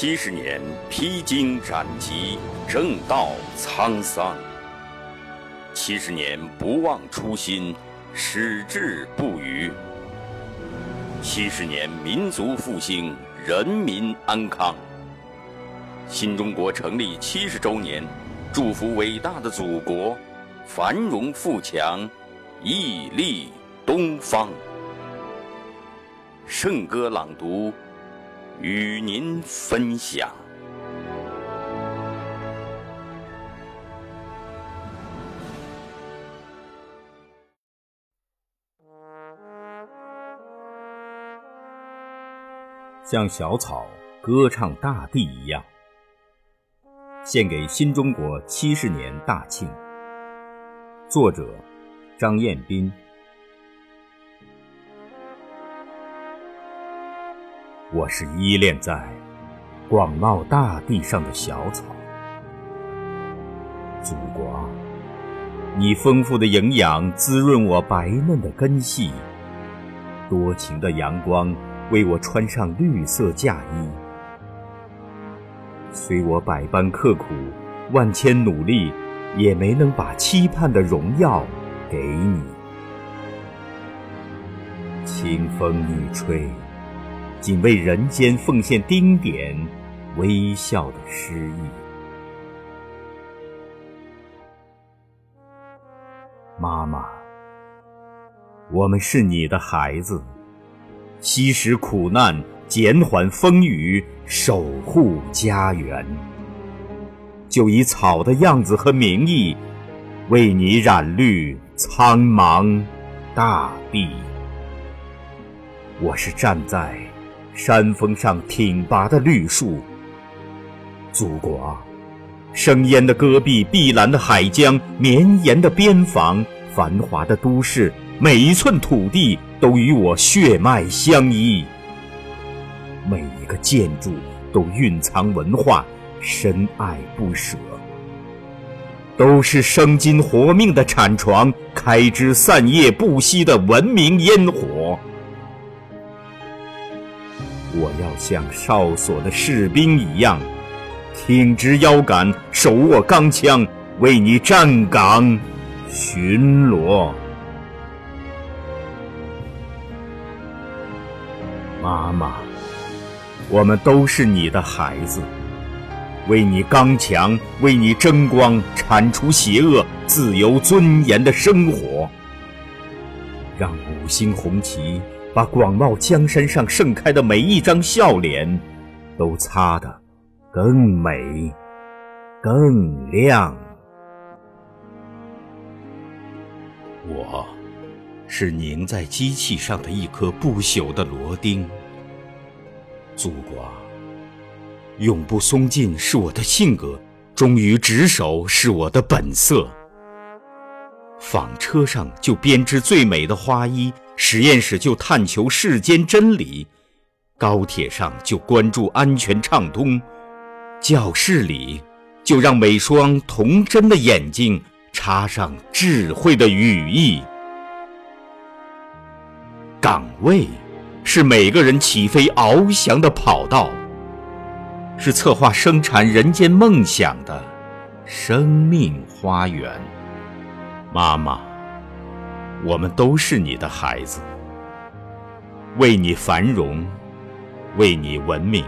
七十年披荆斩棘，正道沧桑；七十年不忘初心，矢志不渝；七十年民族复兴，人民安康。新中国成立七十周年，祝福伟大的祖国繁荣富强，屹立东方。圣歌朗读。与您分享，像小草歌唱大地一样，献给新中国七十年大庆。作者：张彦斌。我是依恋在广袤大地上的小草，祖国，你丰富的营养滋润我白嫩的根系，多情的阳光为我穿上绿色嫁衣。虽我百般刻苦，万千努力，也没能把期盼的荣耀给你。清风一吹。仅为人间奉献丁点微笑的诗意。妈妈，我们是你的孩子，吸食苦难，减缓风雨，守护家园。就以草的样子和名义，为你染绿苍茫大地。我是站在。山峰上挺拔的绿树，祖国啊，生烟的戈壁，碧蓝的海疆，绵延的边防，繁华的都市，每一寸土地都与我血脉相依。每一个建筑都蕴藏文化，深爱不舍，都是生金活命的产床，开枝散叶不息的文明烟火。我要像哨所的士兵一样，挺直腰杆，手握钢枪，为你站岗巡逻。妈妈，我们都是你的孩子，为你刚强，为你争光，铲除邪恶，自由尊严的生活，让五星红旗。把广袤江山上盛开的每一张笑脸，都擦得更美、更亮。我，是拧在机器上的一颗不朽的螺钉。祖国，永不松劲是我的性格，忠于职守是我的本色。纺车上就编织最美的花衣。实验室就探求世间真理，高铁上就关注安全畅通，教室里就让每双童真的眼睛插上智慧的羽翼。岗位是每个人起飞翱翔的跑道，是策划生产人间梦想的生命花园。妈妈。我们都是你的孩子，为你繁荣，为你文明，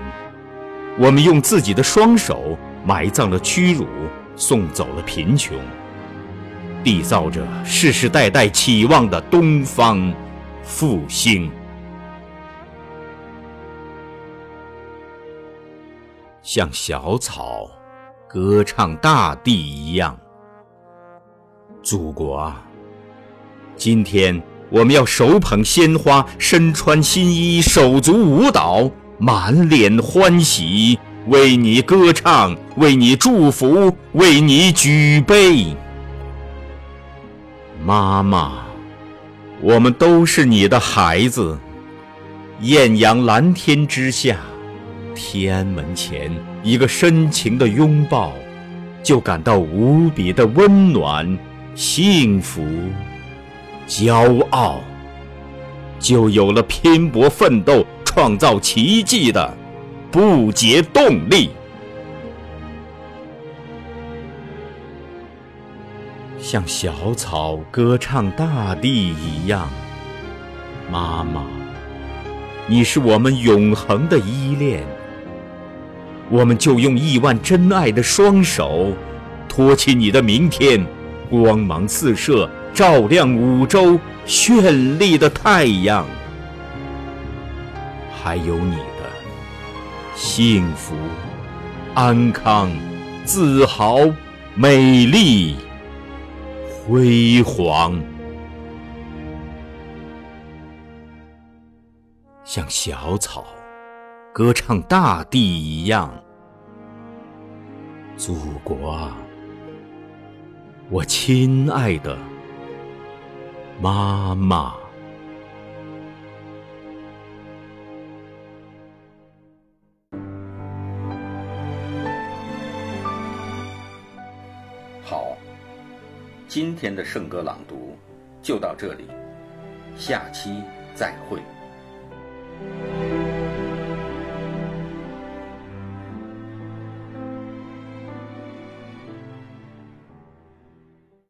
我们用自己的双手埋葬了屈辱，送走了贫穷，缔造着世世代代期望的东方复兴。像小草歌唱大地一样，祖国啊！今天，我们要手捧鲜花，身穿新衣，手足舞蹈，满脸欢喜，为你歌唱，为你祝福，为你举杯。妈妈，我们都是你的孩子。艳阳蓝天之下，天安门前，一个深情的拥抱，就感到无比的温暖、幸福。骄傲，就有了拼搏奋斗、创造奇迹的不竭动力。像小草歌唱大地一样，妈妈，你是我们永恒的依恋。我们就用亿万真爱的双手，托起你的明天，光芒四射，照亮五洲绚丽的太阳。还有你的幸福、安康、自豪、美丽。辉煌，像小草歌唱大地一样，祖国啊，我亲爱的妈妈。好。今天的圣歌朗读就到这里，下期再会。